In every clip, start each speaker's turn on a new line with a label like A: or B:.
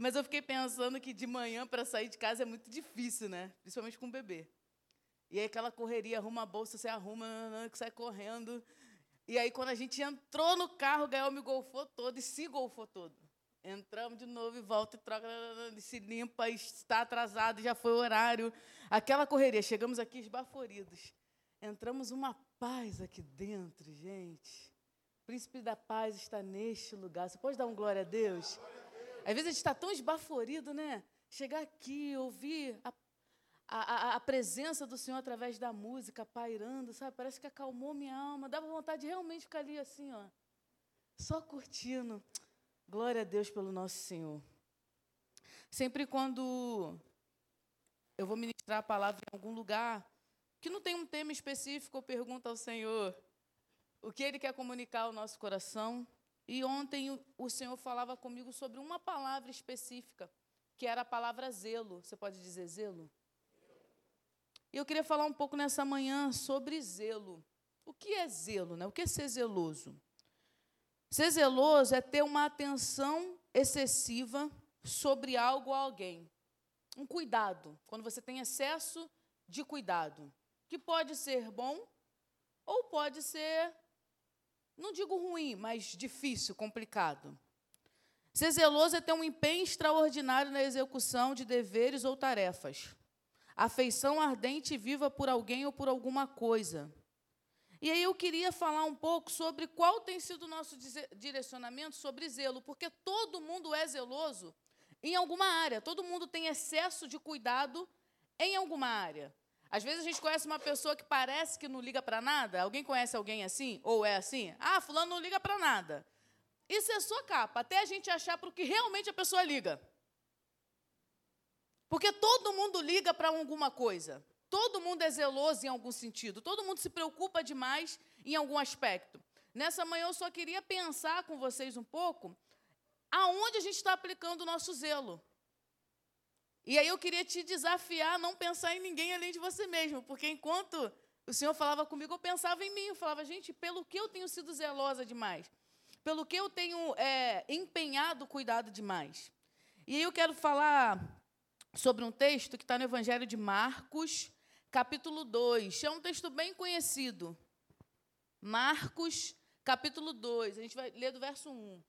A: Mas eu fiquei pensando que de manhã para sair de casa é muito difícil, né? Principalmente com o bebê. E aí aquela correria, arruma a bolsa, você arruma, sai correndo. E aí quando a gente entrou no carro, o Gael me golfou todo e se golfou todo. Entramos de novo e volta e troca, se limpa, está atrasado, já foi o horário. Aquela correria, chegamos aqui esbaforidos. Entramos uma paz aqui dentro, gente. O príncipe da paz está neste lugar. Você pode dar um glória a Deus? Às vezes a gente está tão esbaforido, né? Chegar aqui, ouvir a, a, a, presença do Senhor através da música, pairando, sabe? Parece que acalmou minha alma. Dava vontade de realmente ficar ali assim, ó. Só curtindo. Glória a Deus pelo nosso Senhor. Sempre quando eu vou ministrar a palavra em algum lugar que não tem um tema específico, eu pergunto ao Senhor o que Ele quer comunicar ao nosso coração. E ontem o Senhor falava comigo sobre uma palavra específica, que era a palavra zelo. Você pode dizer zelo? E eu queria falar um pouco nessa manhã sobre zelo. O que é zelo? Né? O que é ser zeloso? Ser zeloso é ter uma atenção excessiva sobre algo ou alguém. Um cuidado, quando você tem excesso de cuidado, que pode ser bom ou pode ser, não digo ruim, mas difícil, complicado. Ser zeloso é ter um empenho extraordinário na execução de deveres ou tarefas. Afeição ardente e viva por alguém ou por alguma coisa. E aí eu queria falar um pouco sobre qual tem sido o nosso direcionamento sobre zelo, porque todo mundo é zeloso em alguma área, todo mundo tem excesso de cuidado em alguma área. Às vezes a gente conhece uma pessoa que parece que não liga para nada. Alguém conhece alguém assim? Ou é assim? Ah, fulano não liga para nada. Isso é sua capa, até a gente achar para o que realmente a pessoa liga. Porque todo mundo liga para alguma coisa. Todo mundo é zeloso em algum sentido, todo mundo se preocupa demais em algum aspecto. Nessa manhã eu só queria pensar com vocês um pouco aonde a gente está aplicando o nosso zelo. E aí eu queria te desafiar a não pensar em ninguém além de você mesmo, porque enquanto o Senhor falava comigo, eu pensava em mim, eu falava, gente, pelo que eu tenho sido zelosa demais, pelo que eu tenho é, empenhado cuidado demais. E aí eu quero falar sobre um texto que está no Evangelho de Marcos, capítulo 2. É um texto bem conhecido. Marcos, capítulo 2. A gente vai ler do verso 1.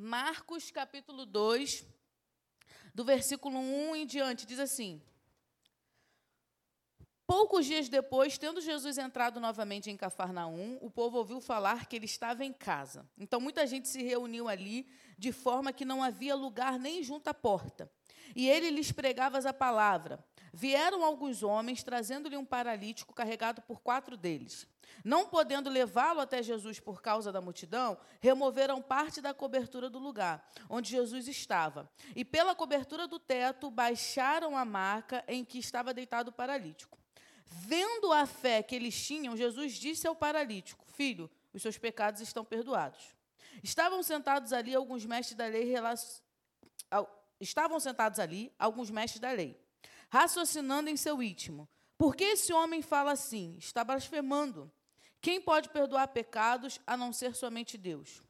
A: Marcos, capítulo 2, do versículo 1 em diante, diz assim: Poucos dias depois, tendo Jesus entrado novamente em Cafarnaum, o povo ouviu falar que ele estava em casa. Então muita gente se reuniu ali, de forma que não havia lugar nem junto à porta. E ele lhes pregava a palavra. Vieram alguns homens, trazendo-lhe um paralítico carregado por quatro deles. Não podendo levá-lo até Jesus por causa da multidão, removeram parte da cobertura do lugar onde Jesus estava. E pela cobertura do teto, baixaram a marca em que estava deitado o paralítico. Vendo a fé que eles tinham, Jesus disse ao paralítico: Filho, os seus pecados estão perdoados. Estavam sentados ali alguns mestres da lei, estavam sentados ali alguns mestres da lei, raciocinando em seu íntimo. Por que esse homem fala assim? Está blasfemando. Quem pode perdoar pecados a não ser somente Deus?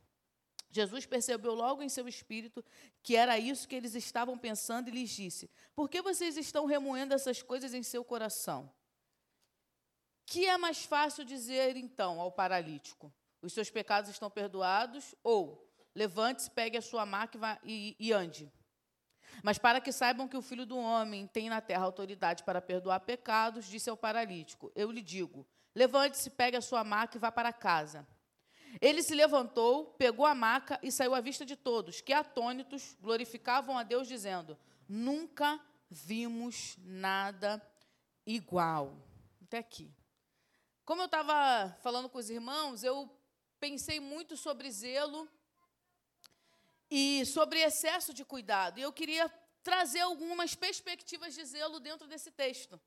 A: Jesus percebeu logo em seu espírito que era isso que eles estavam pensando e lhes disse: Por que vocês estão remoendo essas coisas em seu coração? que é mais fácil dizer, então, ao paralítico? Os seus pecados estão perdoados? Ou, levante-se, pegue a sua maca e, e ande. Mas para que saibam que o Filho do Homem tem na terra autoridade para perdoar pecados, disse ao paralítico: Eu lhe digo, levante-se, pegue a sua maca e vá para casa. Ele se levantou, pegou a maca e saiu à vista de todos, que atônitos glorificavam a Deus, dizendo: Nunca vimos nada igual. Até aqui. Como eu estava falando com os irmãos, eu pensei muito sobre zelo e sobre excesso de cuidado. E eu queria trazer algumas perspectivas de zelo dentro desse texto.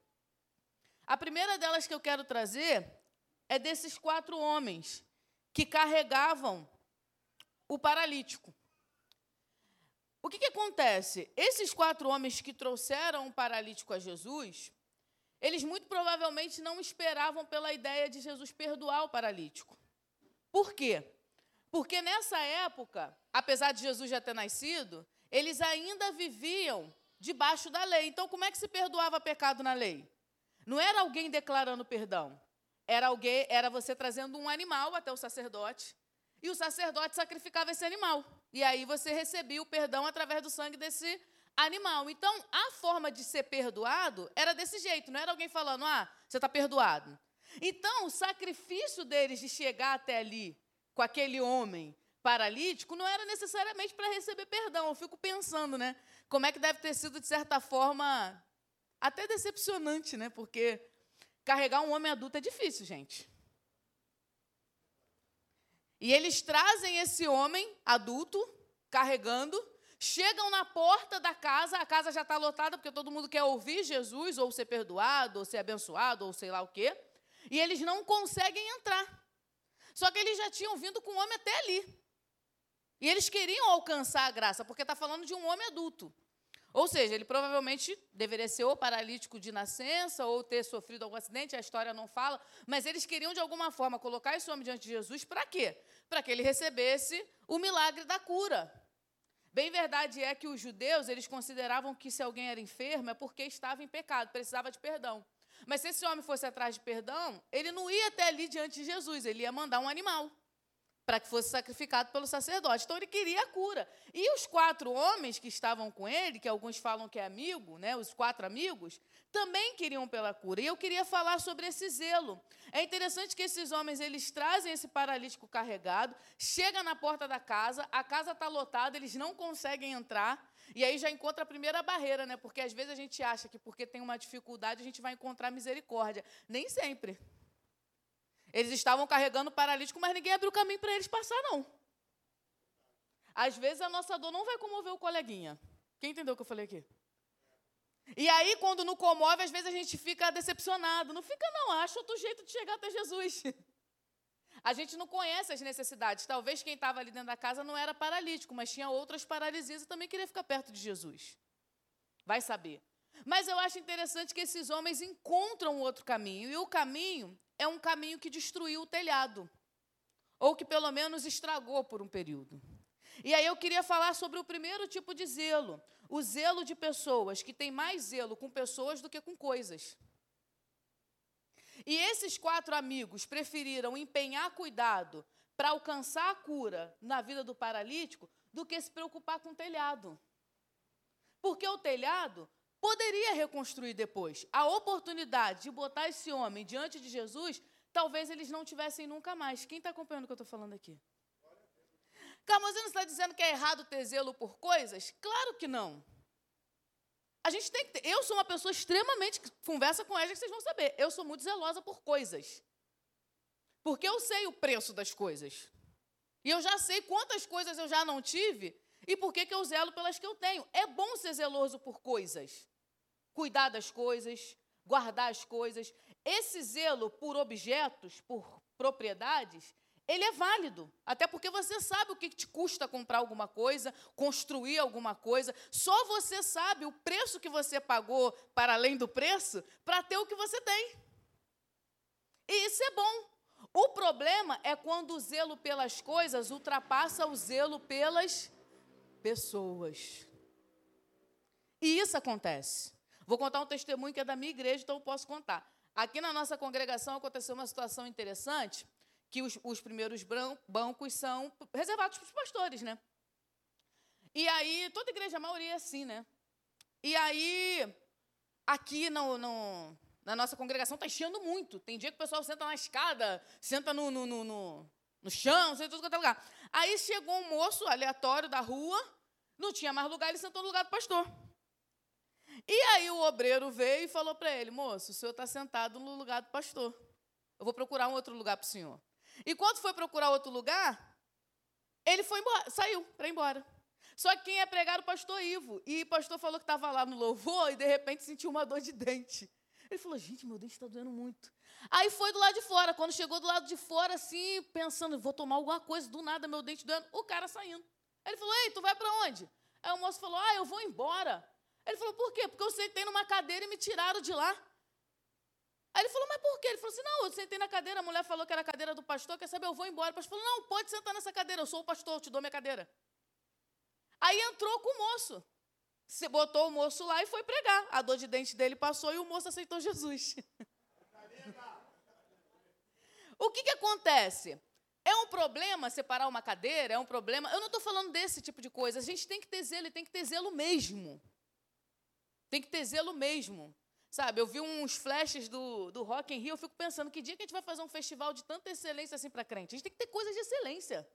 A: A primeira delas que eu quero trazer é desses quatro homens que carregavam o paralítico. O que, que acontece? Esses quatro homens que trouxeram o paralítico a Jesus, eles muito provavelmente não esperavam pela ideia de Jesus perdoar o paralítico. Por quê? Porque nessa época, apesar de Jesus já ter nascido, eles ainda viviam debaixo da lei. Então, como é que se perdoava pecado na lei? Não era alguém declarando perdão. Era alguém, era você trazendo um animal até o sacerdote, e o sacerdote sacrificava esse animal. E aí você recebia o perdão através do sangue desse animal. Então, a forma de ser perdoado era desse jeito, não era alguém falando, ah, você está perdoado. Então, o sacrifício deles de chegar até ali com aquele homem paralítico não era necessariamente para receber perdão. Eu fico pensando, né? Como é que deve ter sido, de certa forma, até decepcionante, né? Porque carregar um homem adulto é difícil, gente. E eles trazem esse homem adulto, carregando, chegam na porta da casa, a casa já está lotada, porque todo mundo quer ouvir Jesus, ou ser perdoado, ou ser abençoado, ou sei lá o quê. E eles não conseguem entrar. Só que eles já tinham vindo com o homem até ali. E eles queriam alcançar a graça, porque está falando de um homem adulto. Ou seja, ele provavelmente deveria ser ou paralítico de nascença ou ter sofrido algum acidente, a história não fala, mas eles queriam de alguma forma colocar esse homem diante de Jesus para quê? Para que ele recebesse o milagre da cura. Bem verdade é que os judeus, eles consideravam que se alguém era enfermo é porque estava em pecado, precisava de perdão. Mas se esse homem fosse atrás de perdão, ele não ia até ali diante de Jesus, ele ia mandar um animal para que fosse sacrificado pelo sacerdote. Então ele queria a cura. E os quatro homens que estavam com ele, que alguns falam que é amigo, né, os quatro amigos, também queriam pela cura. E eu queria falar sobre esse zelo. É interessante que esses homens eles trazem esse paralítico carregado, chega na porta da casa, a casa está lotada, eles não conseguem entrar. E aí já encontra a primeira barreira, né? Porque às vezes a gente acha que porque tem uma dificuldade a gente vai encontrar misericórdia. Nem sempre. Eles estavam carregando o paralítico, mas ninguém abriu caminho para eles passar, não. Às vezes a nossa dor não vai comover o coleguinha. Quem entendeu o que eu falei aqui? E aí, quando não comove, às vezes a gente fica decepcionado. Não fica, não, acha outro jeito de chegar até Jesus. A gente não conhece as necessidades. Talvez quem estava ali dentro da casa não era paralítico, mas tinha outras paralisias e também queria ficar perto de Jesus. Vai saber. Mas eu acho interessante que esses homens encontram outro caminho. E o caminho é um caminho que destruiu o telhado, ou que pelo menos estragou por um período. E aí eu queria falar sobre o primeiro tipo de zelo, o zelo de pessoas que têm mais zelo com pessoas do que com coisas. E esses quatro amigos preferiram empenhar cuidado para alcançar a cura na vida do paralítico do que se preocupar com o telhado. Porque o telhado poderia reconstruir depois. A oportunidade de botar esse homem diante de Jesus, talvez eles não tivessem nunca mais. Quem está acompanhando o que eu estou falando aqui? Camosino está dizendo que é errado ter zelo por coisas? Claro que não. A gente tem que ter. Eu sou uma pessoa extremamente. Conversa com ela que vocês vão saber. Eu sou muito zelosa por coisas. Porque eu sei o preço das coisas. E eu já sei quantas coisas eu já não tive e por que, eu zelo pelas que eu tenho. É bom ser zeloso por coisas cuidar das coisas, guardar as coisas. Esse zelo por objetos, por propriedades, ele é válido. Até porque você sabe o que te custa comprar alguma coisa, construir alguma coisa. Só você sabe o preço que você pagou para além do preço para ter o que você tem. E isso é bom. O problema é quando o zelo pelas coisas ultrapassa o zelo pelas pessoas. E isso acontece. Vou contar um testemunho que é da minha igreja, então eu posso contar. Aqui na nossa congregação aconteceu uma situação interessante, que os, os primeiros bancos são reservados para os pastores, né? E aí, toda igreja, a maioria é assim, né? E aí, aqui no, no, na nossa congregação está enchendo muito. Tem dia que o pessoal senta na escada, senta no, no, no, no, no chão, senta em tudo quanto é lugar. Aí chegou um moço aleatório da rua, não tinha mais lugar, ele sentou no lugar do pastor. E aí o obreiro veio e falou para ele: moço, o senhor está sentado no lugar do pastor. Eu vou procurar um outro lugar para o senhor. E quando foi procurar outro lugar, ele foi embora, saiu para ir embora. Só que quem ia pregar era o pastor Ivo. E o pastor falou que estava lá no louvor e de repente sentiu uma dor de dente. Ele falou: gente, meu dente está doendo muito. Aí foi do lado de fora. Quando chegou do lado de fora, assim, pensando, vou tomar alguma coisa, do nada, meu dente doendo, o cara saindo. Ele falou: Ei, tu vai para onde? Aí o moço falou: Ah, eu vou embora. Ele falou, por quê? Porque eu sentei numa cadeira e me tiraram de lá. Aí ele falou, mas por quê? Ele falou assim, não, eu sentei na cadeira, a mulher falou que era a cadeira do pastor, quer saber, eu vou embora. O pastor falou, não, pode sentar nessa cadeira, eu sou o pastor, eu te dou minha cadeira. Aí entrou com o moço. Você botou o moço lá e foi pregar. A dor de dente dele passou e o moço aceitou Jesus. o que, que acontece? É um problema separar uma cadeira? É um problema? Eu não estou falando desse tipo de coisa. A gente tem que ter zelo e tem que ter zelo mesmo. Tem que ter zelo mesmo. Sabe, eu vi uns flashes do, do Rock in Rio, eu fico pensando, que dia que a gente vai fazer um festival de tanta excelência assim para crente? A gente tem que ter coisas de excelência.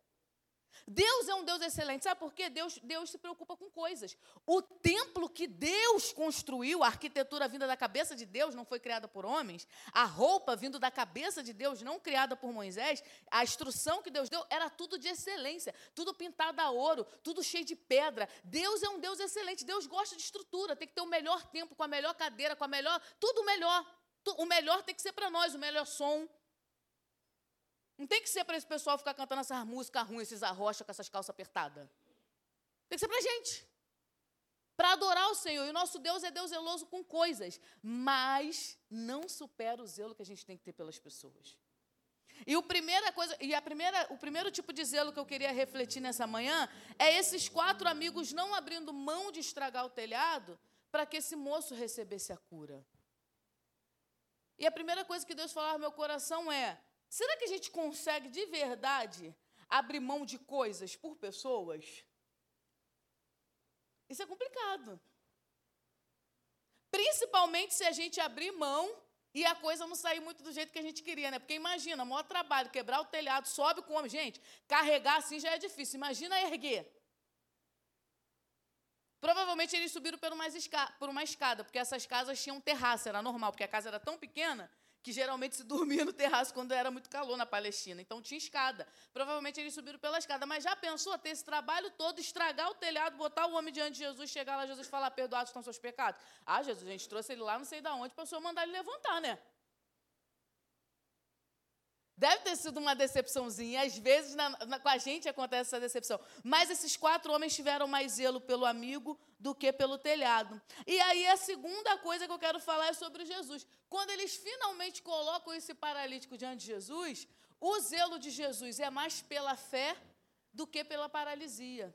A: Deus é um Deus excelente. Sabe por quê? Deus, Deus se preocupa com coisas. O templo que Deus construiu, a arquitetura vinda da cabeça de Deus, não foi criada por homens. A roupa vindo da cabeça de Deus, não criada por Moisés. A instrução que Deus deu era tudo de excelência. Tudo pintado a ouro, tudo cheio de pedra. Deus é um Deus excelente. Deus gosta de estrutura. Tem que ter o melhor tempo, com a melhor cadeira, com a melhor. Tudo melhor. O melhor tem que ser para nós, o melhor som, não tem que ser para esse pessoal ficar cantando essas músicas ruins, esses arrocha com essas calças apertadas. Tem que ser para a gente. Para adorar o Senhor. E o nosso Deus é Deus zeloso com coisas. Mas não supera o zelo que a gente tem que ter pelas pessoas. E, o primeira coisa, e a primeira, o primeiro tipo de zelo que eu queria refletir nessa manhã é esses quatro amigos não abrindo mão de estragar o telhado para que esse moço recebesse a cura. E a primeira coisa que Deus falou no meu coração é: Será que a gente consegue de verdade abrir mão de coisas por pessoas? Isso é complicado. Principalmente se a gente abrir mão e a coisa não sair muito do jeito que a gente queria, né? Porque imagina, maior trabalho, quebrar o telhado, sobe com o homem. Gente, carregar assim já é difícil. Imagina erguer. Provavelmente eles subiram por uma, escada, porque essas casas tinham terraço, era normal, porque a casa era tão pequena que geralmente se dormia no terraço quando era muito calor na Palestina. Então tinha escada. Provavelmente eles subiram pela escada. Mas já pensou ter esse trabalho todo, estragar o telhado, botar o homem diante de Jesus, chegar lá, Jesus falar, perdoados estão seus pecados? Ah, Jesus, a gente trouxe ele lá, não sei de onde, para o senhor mandar ele levantar, né? Deve ter sido uma decepçãozinha. Às vezes na, na, com a gente acontece essa decepção. Mas esses quatro homens tiveram mais zelo pelo amigo do que pelo telhado. E aí a segunda coisa que eu quero falar é sobre Jesus. Quando eles finalmente colocam esse paralítico diante de Jesus, o zelo de Jesus é mais pela fé do que pela paralisia.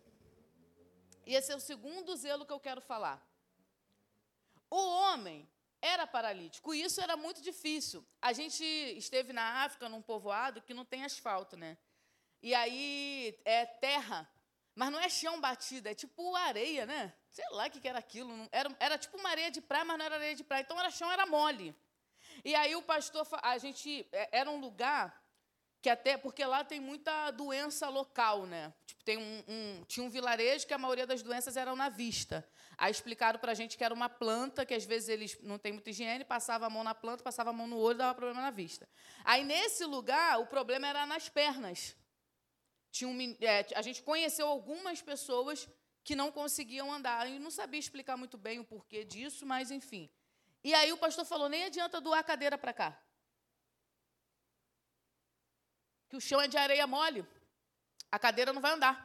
A: E esse é o segundo zelo que eu quero falar. O homem era paralítico. E isso era muito difícil. A gente esteve na África, num povoado que não tem asfalto, né? E aí é terra, mas não é chão batido, é tipo areia, né? Sei lá o que era aquilo. Era, era tipo uma areia de praia, mas não era areia de praia. Então era chão, era mole. E aí o pastor, a gente, é, era um lugar que até, porque lá tem muita doença local, né? Tipo, tem um, um, tinha um vilarejo que a maioria das doenças eram na vista. Aí explicaram para a gente que era uma planta, que às vezes eles não têm muita higiene, passava a mão na planta, passava a mão no olho, dava problema na vista. Aí, nesse lugar, o problema era nas pernas. Tinha um, é, a gente conheceu algumas pessoas que não conseguiam andar. E não sabia explicar muito bem o porquê disso, mas enfim. E aí o pastor falou: nem adianta doar a cadeira para cá. Que o chão é de areia mole, a cadeira não vai andar.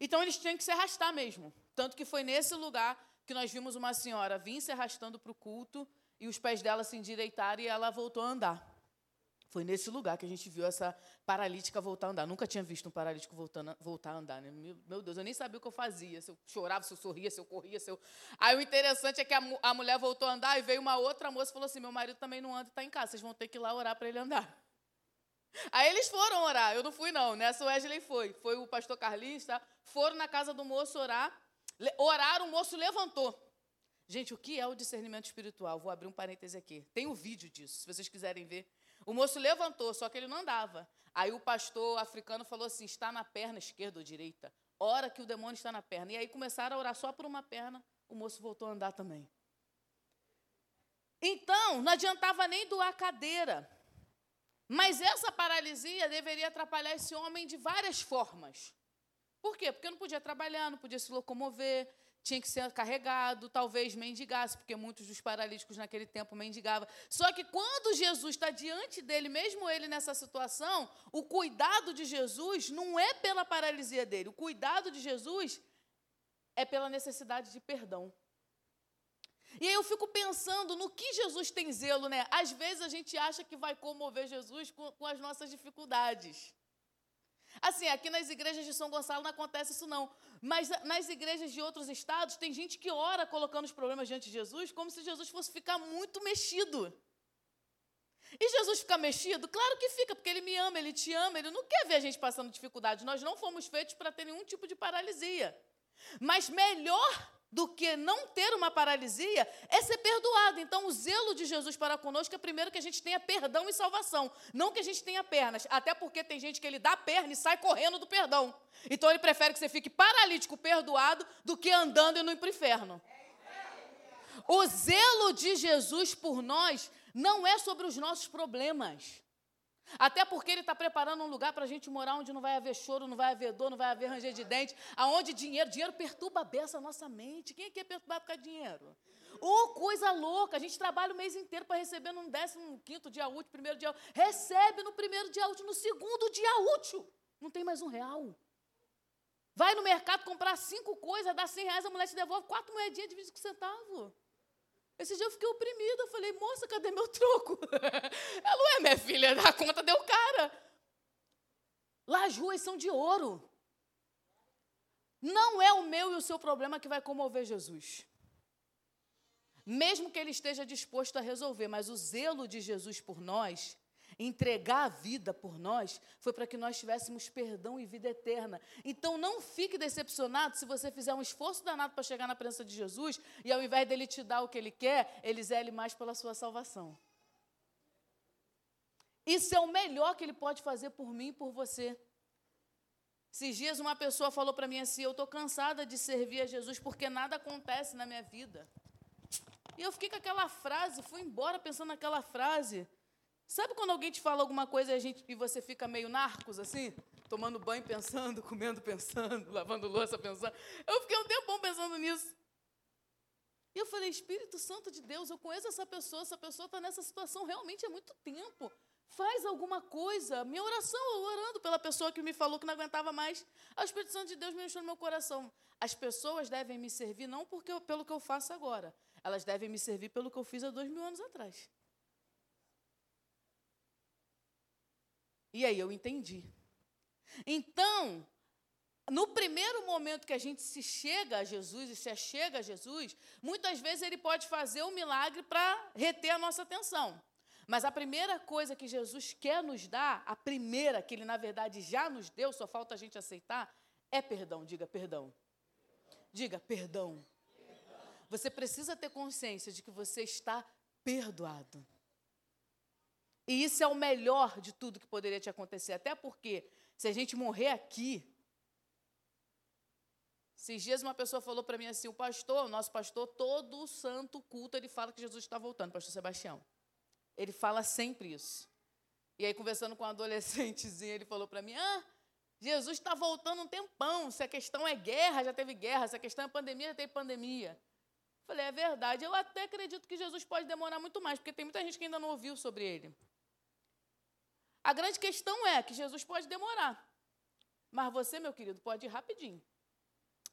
A: Então eles tinham que se arrastar mesmo. Tanto que foi nesse lugar que nós vimos uma senhora vir se arrastando para o culto e os pés dela se endireitaram e ela voltou a andar. Foi nesse lugar que a gente viu essa paralítica voltar a andar. Nunca tinha visto um paralítico voltando, voltar a andar. Né? Meu, Deus, eu nem sabia o que eu fazia. Se eu chorava, se eu sorria, se eu corria. Se eu... Aí o interessante é que a, a mulher voltou a andar e veio uma outra moça e falou assim: Meu marido também não anda e está em casa. Vocês vão ter que ir lá orar para ele andar. Aí eles foram orar, eu não fui não, nessa Wesley foi. Foi o pastor Carlinhos, tá? Foram na casa do moço orar, oraram, o moço levantou. Gente, o que é o discernimento espiritual? Vou abrir um parêntese aqui. Tem um vídeo disso, se vocês quiserem ver. O moço levantou, só que ele não andava. Aí o pastor africano falou assim: está na perna esquerda ou direita. Ora que o demônio está na perna. E aí começaram a orar só por uma perna, o moço voltou a andar também. Então, não adiantava nem doar cadeira. Mas essa paralisia deveria atrapalhar esse homem de várias formas. Por quê? Porque não podia trabalhar, não podia se locomover, tinha que ser carregado, talvez mendigasse, porque muitos dos paralíticos naquele tempo mendigavam. Só que quando Jesus está diante dele, mesmo ele nessa situação, o cuidado de Jesus não é pela paralisia dele, o cuidado de Jesus é pela necessidade de perdão. E aí eu fico pensando no que Jesus tem zelo, né? Às vezes a gente acha que vai comover Jesus com, com as nossas dificuldades. Assim, aqui nas igrejas de São Gonçalo não acontece isso não. Mas nas igrejas de outros estados, tem gente que ora colocando os problemas diante de Jesus como se Jesus fosse ficar muito mexido. E Jesus fica mexido? Claro que fica, porque ele me ama, ele te ama, ele não quer ver a gente passando dificuldade. Nós não fomos feitos para ter nenhum tipo de paralisia. Mas melhor do que não ter uma paralisia é ser perdoado. Então, o zelo de Jesus para conosco é primeiro que a gente tenha perdão e salvação, não que a gente tenha pernas. Até porque tem gente que ele dá perna e sai correndo do perdão. Então, ele prefere que você fique paralítico, perdoado, do que andando e no inferno. O zelo de Jesus por nós não é sobre os nossos problemas. Até porque ele está preparando um lugar para a gente morar onde não vai haver choro, não vai haver dor, não vai haver ranger de dente, aonde dinheiro, dinheiro perturba a beça a nossa mente. Quem é que é perturbado por causa de dinheiro? Ô, oh, coisa louca! A gente trabalha o mês inteiro para receber no décimo quinto dia útil, primeiro dia útil. Recebe no primeiro dia útil, no segundo dia útil. Não tem mais um real. Vai no mercado comprar cinco coisas, dá cem reais, a mulher te devolve quatro moedinhas de 25 centavos. Esse dia eu fiquei oprimida. Eu falei, moça, cadê meu troco? Ela, ué, minha filha, a conta deu cara. Lá as ruas são de ouro. Não é o meu e o seu problema que vai comover Jesus. Mesmo que ele esteja disposto a resolver, mas o zelo de Jesus por nós entregar a vida por nós, foi para que nós tivéssemos perdão e vida eterna. Então não fique decepcionado se você fizer um esforço danado para chegar na presença de Jesus e ao invés dele te dar o que ele quer, ele zele mais pela sua salvação. Isso é o melhor que ele pode fazer por mim e por você. Esses dias uma pessoa falou para mim assim: Eu estou cansada de servir a Jesus porque nada acontece na minha vida. E eu fiquei com aquela frase, fui embora pensando naquela frase. Sabe quando alguém te fala alguma coisa e, a gente, e você fica meio narcos assim? Tomando banho pensando, comendo pensando, lavando louça pensando. Eu fiquei um tempão pensando nisso. E eu falei, Espírito Santo de Deus, eu conheço essa pessoa, essa pessoa está nessa situação realmente há muito tempo. Faz alguma coisa. Minha oração, eu orando pela pessoa que me falou que não aguentava mais. O Espírito Santo de Deus me deixou no meu coração. As pessoas devem me servir não porque eu, pelo que eu faço agora. Elas devem me servir pelo que eu fiz há dois mil anos atrás. E aí eu entendi. Então, no primeiro momento que a gente se chega a Jesus e se achega a Jesus, muitas vezes ele pode fazer um milagre para reter a nossa atenção. Mas a primeira coisa que Jesus quer nos dar, a primeira que ele na verdade já nos deu, só falta a gente aceitar, é perdão. Diga perdão. Diga perdão. Você precisa ter consciência de que você está perdoado. E isso é o melhor de tudo que poderia te acontecer. Até porque, se a gente morrer aqui. Esses dias uma pessoa falou para mim assim: o pastor, o nosso pastor, todo santo culto, ele fala que Jesus está voltando, pastor Sebastião. Ele fala sempre isso. E aí, conversando com um adolescentezinho, ele falou para mim: ah, Jesus está voltando um tempão. Se a questão é guerra, já teve guerra. Se a questão é pandemia, já teve pandemia. Falei, é verdade. Eu até acredito que Jesus pode demorar muito mais, porque tem muita gente que ainda não ouviu sobre ele. A grande questão é que Jesus pode demorar. Mas você, meu querido, pode ir rapidinho.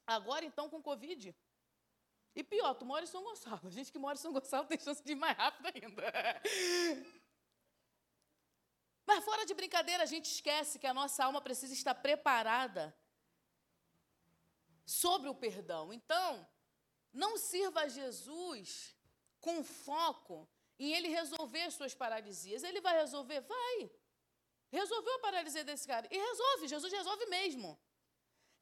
A: Agora, então, com Covid. E pior, tu mora em São Gonçalo. A gente que mora em São Gonçalo tem chance de ir mais rápido ainda. Mas fora de brincadeira, a gente esquece que a nossa alma precisa estar preparada sobre o perdão. Então, não sirva a Jesus com foco em ele resolver suas paralisias. Ele vai resolver? Vai. Resolveu a paralisia desse cara. E resolve, Jesus resolve mesmo.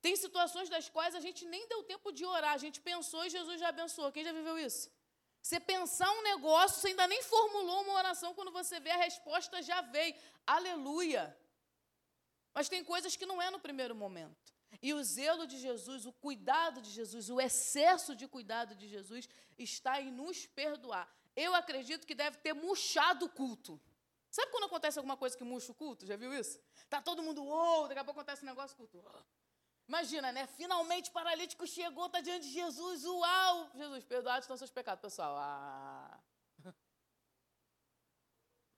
A: Tem situações das quais a gente nem deu tempo de orar, a gente pensou e Jesus já abençoou. Quem já viveu isso? Você pensar um negócio, você ainda nem formulou uma oração, quando você vê a resposta já veio. Aleluia! Mas tem coisas que não é no primeiro momento. E o zelo de Jesus, o cuidado de Jesus, o excesso de cuidado de Jesus está em nos perdoar. Eu acredito que deve ter murchado o culto. Sabe quando acontece alguma coisa que murcha o culto? Já viu isso? Tá todo mundo, uou, daqui a pouco acontece um negócio, culto. Imagina, né? Finalmente o paralítico chegou, está diante de Jesus, uau! Jesus, perdoados estão seus pecados, pessoal. Ah.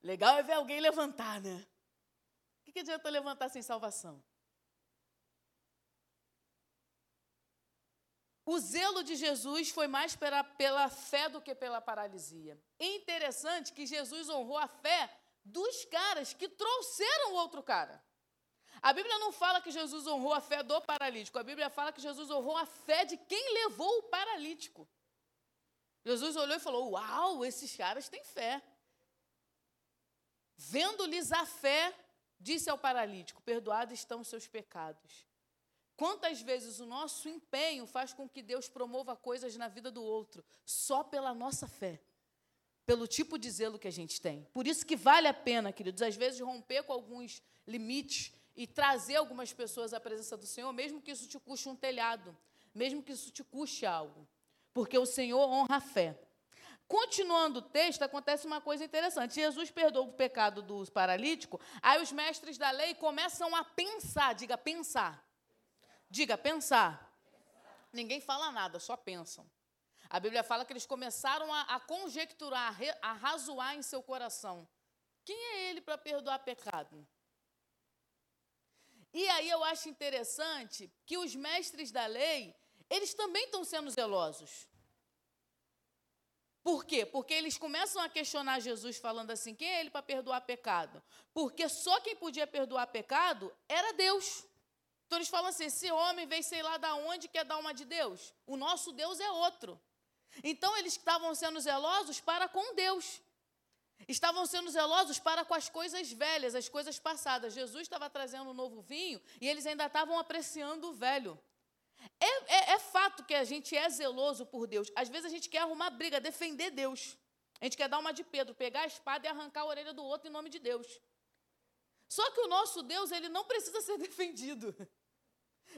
A: Legal é ver alguém levantar, né? O que, que adianta levantar sem salvação? o zelo de Jesus foi mais pela, pela fé do que pela paralisia. É interessante que Jesus honrou a fé dos caras que trouxeram o outro cara. A Bíblia não fala que Jesus honrou a fé do paralítico, a Bíblia fala que Jesus honrou a fé de quem levou o paralítico. Jesus olhou e falou: Uau, esses caras têm fé. Vendo-lhes a fé, disse ao paralítico: Perdoados estão os seus pecados. Quantas vezes o nosso empenho faz com que Deus promova coisas na vida do outro só pela nossa fé, pelo tipo de zelo que a gente tem. Por isso que vale a pena, queridos, às vezes romper com alguns limites e trazer algumas pessoas à presença do Senhor, mesmo que isso te custe um telhado, mesmo que isso te custe algo, porque o Senhor honra a fé. Continuando o texto, acontece uma coisa interessante. Jesus perdoa o pecado do paralítico, aí os mestres da lei começam a pensar, diga pensar. Diga pensar. Ninguém fala nada, só pensam. A Bíblia fala que eles começaram a, a conjecturar, a razoar em seu coração. Quem é ele para perdoar pecado? E aí eu acho interessante que os mestres da lei, eles também estão sendo zelosos. Por quê? Porque eles começam a questionar Jesus falando assim: quem é ele para perdoar pecado? Porque só quem podia perdoar pecado era Deus. Então eles falam assim: esse homem veio sei lá da onde quer dar uma de Deus. O nosso Deus é outro. Então eles estavam sendo zelosos para com Deus. Estavam sendo zelosos para com as coisas velhas, as coisas passadas. Jesus estava trazendo um novo vinho e eles ainda estavam apreciando o velho. É, é, é, fato que a gente é zeloso por Deus. Às vezes a gente quer arrumar briga, defender Deus. A gente quer dar uma de Pedro, pegar a espada e arrancar a orelha do outro em nome de Deus. Só que o nosso Deus, ele não precisa ser defendido.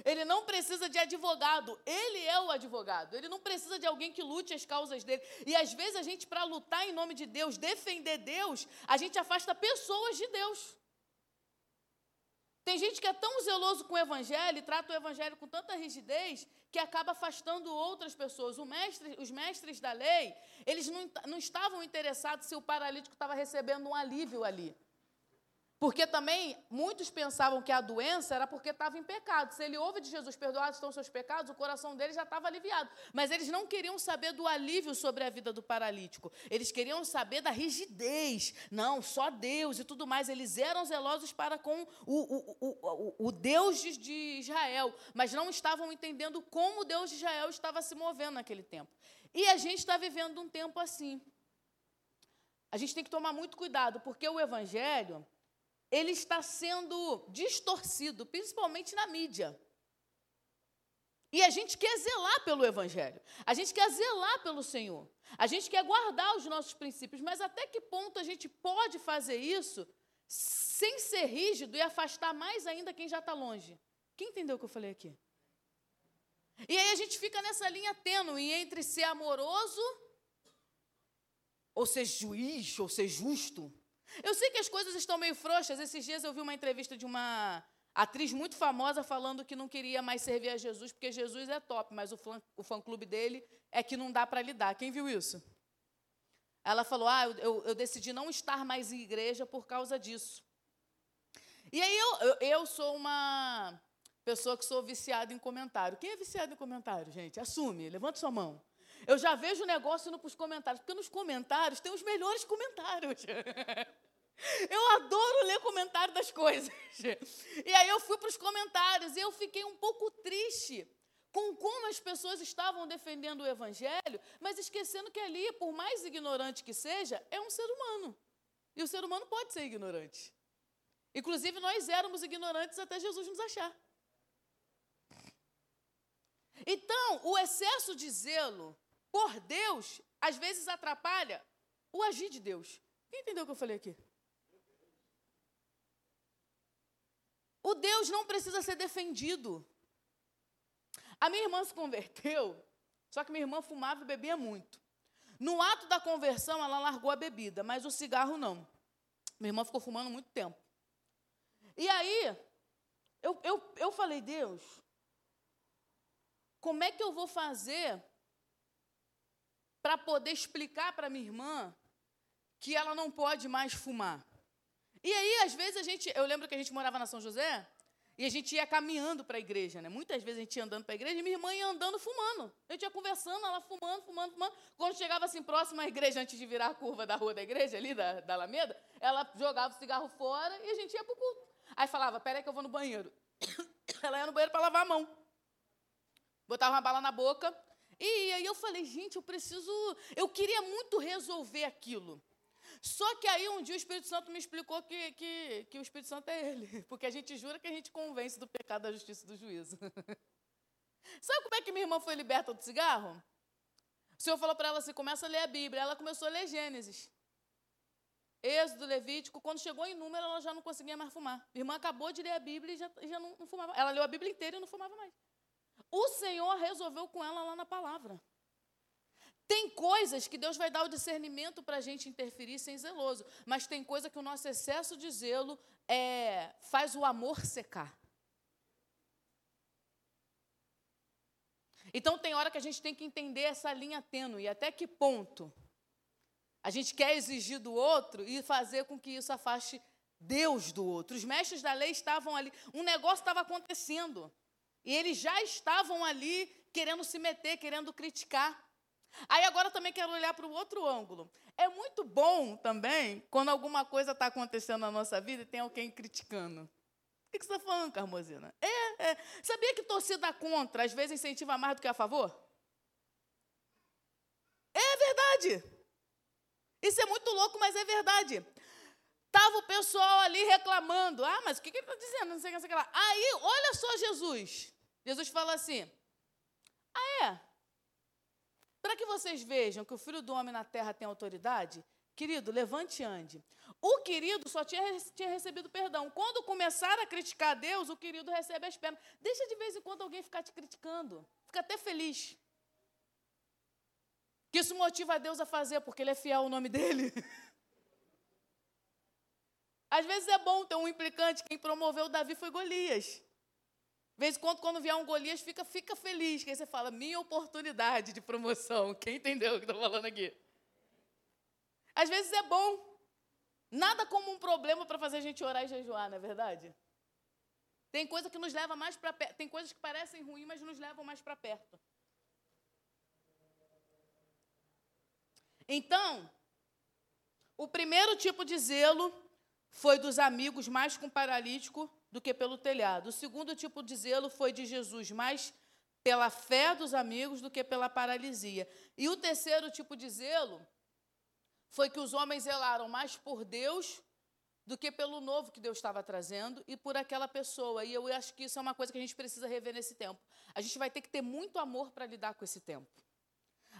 A: Ele não precisa de advogado, ele é o advogado. Ele não precisa de alguém que lute as causas dele. E às vezes a gente, para lutar em nome de Deus, defender Deus, a gente afasta pessoas de Deus. Tem gente que é tão zeloso com o evangelho e trata o evangelho com tanta rigidez que acaba afastando outras pessoas. Mestre, os mestres da lei, eles não, não estavam interessados se o paralítico estava recebendo um alívio ali. Porque também muitos pensavam que a doença era porque estava em pecado. Se ele ouve de Jesus, perdoados estão seus pecados, o coração dele já estava aliviado. Mas eles não queriam saber do alívio sobre a vida do paralítico. Eles queriam saber da rigidez. Não, só Deus e tudo mais. Eles eram zelosos para com o, o, o, o Deus de Israel, mas não estavam entendendo como o Deus de Israel estava se movendo naquele tempo. E a gente está vivendo um tempo assim. A gente tem que tomar muito cuidado, porque o evangelho ele está sendo distorcido, principalmente na mídia. E a gente quer zelar pelo Evangelho, a gente quer zelar pelo Senhor, a gente quer guardar os nossos princípios, mas até que ponto a gente pode fazer isso sem ser rígido e afastar mais ainda quem já está longe? Quem entendeu o que eu falei aqui? E aí a gente fica nessa linha tênue entre ser amoroso, ou ser juiz, ou ser justo. Eu sei que as coisas estão meio frouxas. Esses dias eu vi uma entrevista de uma atriz muito famosa falando que não queria mais servir a Jesus porque Jesus é top, mas o fã, o fã clube dele é que não dá para lidar. Quem viu isso? Ela falou: Ah, eu, eu, decidi não estar mais em igreja por causa disso. E aí eu, eu, eu sou uma pessoa que sou viciada em comentário. Quem é viciado em comentário, gente? Assume, levanta sua mão. Eu já vejo o negócio indo para os comentários, porque nos comentários tem os melhores comentários. Eu adoro ler comentário das coisas. E aí eu fui para os comentários e eu fiquei um pouco triste com como as pessoas estavam defendendo o evangelho, mas esquecendo que ali, por mais ignorante que seja, é um ser humano. E o ser humano pode ser ignorante. Inclusive, nós éramos ignorantes até Jesus nos achar. Então, o excesso de zelo por Deus, às vezes atrapalha o agir de Deus. Quem entendeu o que eu falei aqui? O Deus não precisa ser defendido. A minha irmã se converteu, só que minha irmã fumava e bebia muito. No ato da conversão, ela largou a bebida, mas o cigarro não. Minha irmã ficou fumando muito tempo. E aí, eu, eu, eu falei, Deus, como é que eu vou fazer para poder explicar para minha irmã que ela não pode mais fumar? E aí, às vezes, a gente. Eu lembro que a gente morava na São José, E a gente ia caminhando para a igreja, né? Muitas vezes a gente ia andando para a igreja e minha irmã ia andando fumando. A gente ia conversando, ela fumando, fumando, fumando. Quando chegava assim próximo à igreja, antes de virar a curva da rua da igreja, ali da, da Alameda, ela jogava o cigarro fora e a gente ia para o culto. Aí falava, peraí que eu vou no banheiro. Ela ia no banheiro para lavar a mão. Botava uma bala na boca. E aí eu falei, gente, eu preciso. Eu queria muito resolver aquilo. Só que aí um dia o Espírito Santo me explicou que, que, que o Espírito Santo é ele. Porque a gente jura que a gente convence do pecado, da justiça e do juízo. Sabe como é que minha irmã foi liberta do cigarro? O Senhor falou para ela assim: começa a ler a Bíblia. Ela começou a ler Gênesis. Êxodo, Levítico. Quando chegou em número, ela já não conseguia mais fumar. Minha irmã acabou de ler a Bíblia e já, já não, não fumava. Ela leu a Bíblia inteira e não fumava mais. O Senhor resolveu com ela lá na palavra. Tem coisas que Deus vai dar o discernimento para a gente interferir sem zeloso, mas tem coisa que o nosso excesso de zelo é, faz o amor secar. Então tem hora que a gente tem que entender essa linha tênue, até que ponto a gente quer exigir do outro e fazer com que isso afaste Deus do outro. Os mestres da lei estavam ali, um negócio estava acontecendo, e eles já estavam ali querendo se meter, querendo criticar. Aí agora também quero olhar para o outro ângulo. É muito bom também quando alguma coisa está acontecendo na nossa vida e tem alguém criticando. O que você está falando, Carmosina? É, é. Sabia que torcida contra às vezes incentiva mais do que a favor? É verdade. Isso é muito louco, mas é verdade. Estava o pessoal ali reclamando. Ah, mas o que, que ele está dizendo? Não sei que, não sei o que lá. Aí, olha só Jesus. Jesus fala assim: Ah, é? Para que vocês vejam que o filho do homem na terra tem autoridade, querido, levante e ande. O querido só tinha, tinha recebido perdão. Quando começar a criticar Deus, o querido recebe as pernas. Deixa de vez em quando alguém ficar te criticando. Fica até feliz. Que isso motiva Deus a fazer, porque Ele é fiel ao nome dele. Às vezes é bom ter um implicante. Quem promoveu Davi foi Golias. Vez em quando, quando vier um Golias, fica, fica feliz. Que aí você fala, minha oportunidade de promoção. Quem entendeu o que estou falando aqui? Às vezes é bom. Nada como um problema para fazer a gente orar e jejuar, não é verdade? Tem coisa que nos leva mais para perto. Tem coisas que parecem ruins, mas nos levam mais para perto. Então, o primeiro tipo de zelo foi dos amigos mais com paralítico do que pelo telhado. O segundo tipo de zelo foi de Jesus, mais pela fé dos amigos do que pela paralisia. E o terceiro tipo de zelo foi que os homens zelaram mais por Deus do que pelo novo que Deus estava trazendo e por aquela pessoa. E eu acho que isso é uma coisa que a gente precisa rever nesse tempo. A gente vai ter que ter muito amor para lidar com esse tempo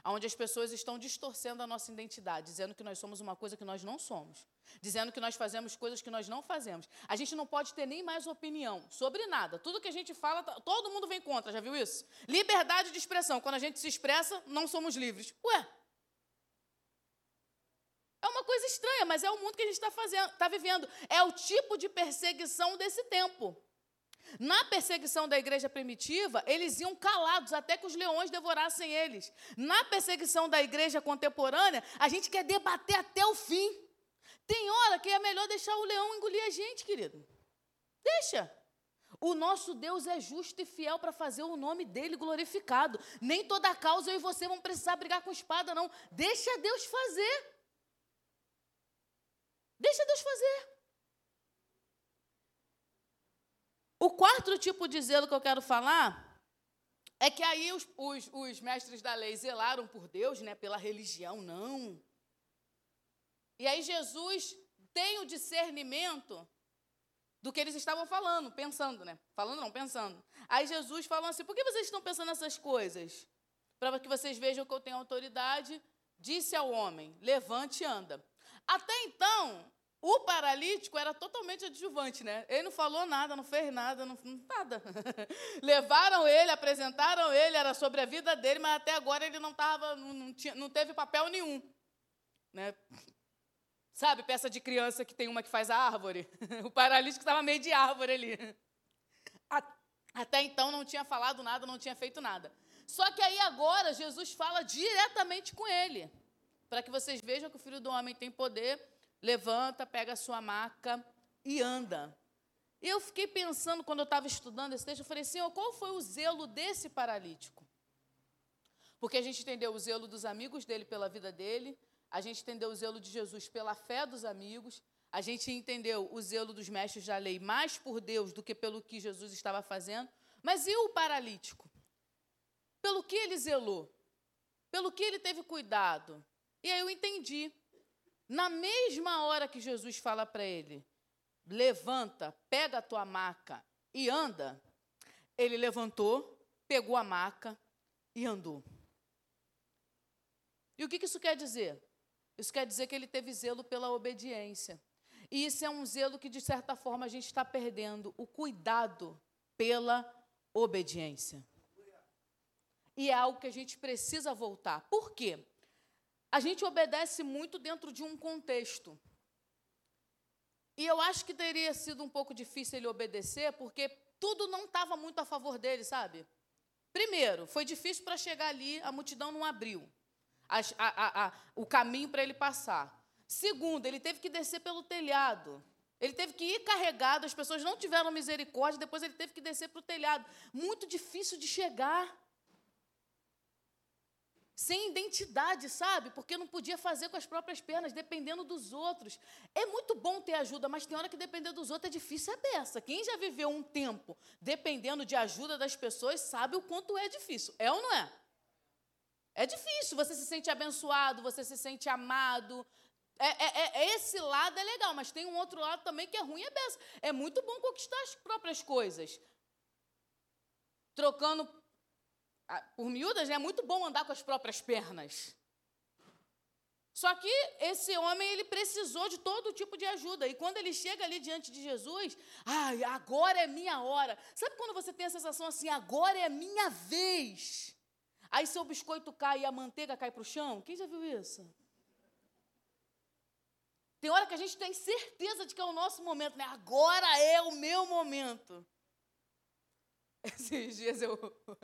A: onde as pessoas estão distorcendo a nossa identidade, dizendo que nós somos uma coisa que nós não somos, dizendo que nós fazemos coisas que nós não fazemos. A gente não pode ter nem mais opinião sobre nada. Tudo que a gente fala, tá, todo mundo vem contra, já viu isso? Liberdade de expressão. Quando a gente se expressa, não somos livres. Ué, é uma coisa estranha, mas é o mundo que a gente está está vivendo. É o tipo de perseguição desse tempo. Na perseguição da igreja primitiva, eles iam calados até que os leões devorassem eles. Na perseguição da igreja contemporânea, a gente quer debater até o fim. Tem hora que é melhor deixar o leão engolir a gente, querido. Deixa. O nosso Deus é justo e fiel para fazer o nome dele glorificado. Nem toda causa eu e você vão precisar brigar com espada, não. Deixa Deus fazer. Deixa Deus fazer. O quarto tipo de zelo que eu quero falar é que aí os, os, os mestres da lei zelaram por Deus, né, pela religião, não. E aí Jesus tem o discernimento do que eles estavam falando, pensando, né? Falando não, pensando. Aí Jesus falou assim: por que vocês estão pensando nessas coisas? Para que vocês vejam que eu tenho autoridade, disse ao homem: levante e anda. Até então, o paralítico era totalmente adjuvante, né? Ele não falou nada, não fez nada, não, nada. Levaram ele, apresentaram ele, era sobre a vida dele, mas até agora ele não, tava, não, tinha, não teve papel nenhum. Né? Sabe, peça de criança que tem uma que faz a árvore? O paralítico estava meio de árvore ali. Até então não tinha falado nada, não tinha feito nada. Só que aí agora Jesus fala diretamente com ele, para que vocês vejam que o Filho do Homem tem poder levanta, pega a sua maca e anda. E eu fiquei pensando, quando eu estava estudando esse texto, eu falei, Senhor, qual foi o zelo desse paralítico? Porque a gente entendeu o zelo dos amigos dele pela vida dele, a gente entendeu o zelo de Jesus pela fé dos amigos, a gente entendeu o zelo dos mestres da lei mais por Deus do que pelo que Jesus estava fazendo. Mas e o paralítico? Pelo que ele zelou? Pelo que ele teve cuidado? E aí eu entendi. Na mesma hora que Jesus fala para ele: levanta, pega a tua maca e anda, ele levantou, pegou a maca e andou. E o que isso quer dizer? Isso quer dizer que ele teve zelo pela obediência. E isso é um zelo que, de certa forma, a gente está perdendo o cuidado pela obediência. E é algo que a gente precisa voltar. Por quê? A gente obedece muito dentro de um contexto. E eu acho que teria sido um pouco difícil ele obedecer, porque tudo não estava muito a favor dele, sabe? Primeiro, foi difícil para chegar ali, a multidão não abriu a, a, a, o caminho para ele passar. Segundo, ele teve que descer pelo telhado. Ele teve que ir carregado, as pessoas não tiveram misericórdia, depois ele teve que descer para o telhado. Muito difícil de chegar. Sem identidade, sabe? Porque não podia fazer com as próprias pernas, dependendo dos outros. É muito bom ter ajuda, mas tem hora que depender dos outros é difícil é beça. Quem já viveu um tempo dependendo de ajuda das pessoas sabe o quanto é difícil. É ou não é? É difícil, você se sente abençoado, você se sente amado, é, é, é, esse lado é legal, mas tem um outro lado também que é ruim, é benção. É muito bom conquistar as próprias coisas. Trocando por miúdas, é muito bom andar com as próprias pernas. Só que esse homem, ele precisou de todo tipo de ajuda. E quando ele chega ali diante de Jesus, ai, agora é minha hora. Sabe quando você tem a sensação assim, agora é minha vez? Aí seu biscoito cai e a manteiga cai para o chão? Quem já viu isso? Tem hora que a gente tem certeza de que é o nosso momento, né? Agora é o meu momento. Esses dias eu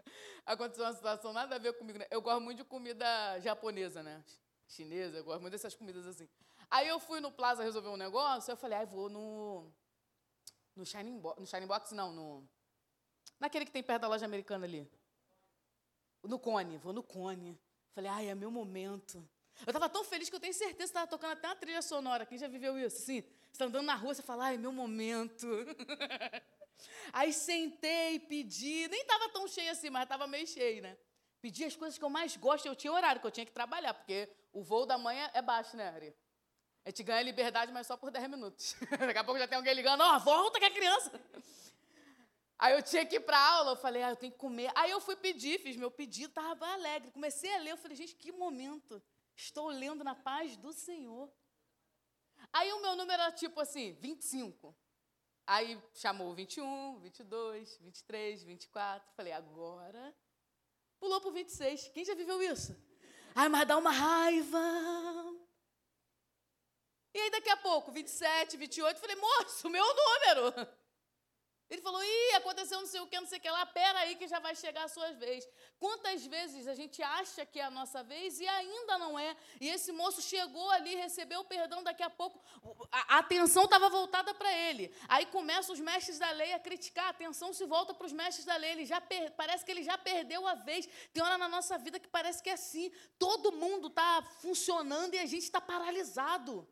A: aconteceu uma situação nada a ver comigo. Né? Eu gosto muito de comida japonesa, né? Chinesa, eu gosto muito dessas comidas assim. Aí eu fui no Plaza resolver um negócio, eu falei, ah, vou no no Shining Box, no Shining Box não, no naquele que tem perto da loja americana ali. No Cone, vou no Cone. Falei, ai, é meu momento. Eu estava tão feliz que eu tenho certeza que estava tocando até uma trilha sonora. Quem já viveu isso? Assim, você está andando na rua, você fala, ai, meu momento. Aí sentei, pedi, nem estava tão cheio assim, mas estava meio cheio, né? Pedi as coisas que eu mais gosto, eu tinha horário, que eu tinha que trabalhar, porque o voo da manhã é baixo, né, Ari? A gente ganha liberdade, mas só por 10 minutos. Daqui a pouco já tem alguém ligando, ó, oh, volta que é criança. Aí eu tinha que ir para aula, eu falei, ah, eu tenho que comer. Aí eu fui pedir, fiz meu pedido, estava alegre. Comecei a ler, eu falei, gente, que momento. Estou lendo na paz do Senhor. Aí o meu número era tipo assim, 25. Aí chamou 21, 22, 23, 24. Falei, agora. Pulou para o 26. Quem já viveu isso? Ai, mas dá uma raiva. E aí daqui a pouco, 27, 28, falei, moço, meu número. Ele falou, ih, aconteceu não sei o que, não sei o que lá, pera aí que já vai chegar a sua vez. Quantas vezes a gente acha que é a nossa vez e ainda não é. E esse moço chegou ali, recebeu o perdão, daqui a pouco a, atenção estava voltada para ele. Aí começam os mestres da lei a criticar, a atenção se volta para os mestres da lei. Ele já per, parece que ele já perdeu a vez. Tem hora na nossa vida que parece que é assim. Todo mundo está funcionando e a gente está paralisado.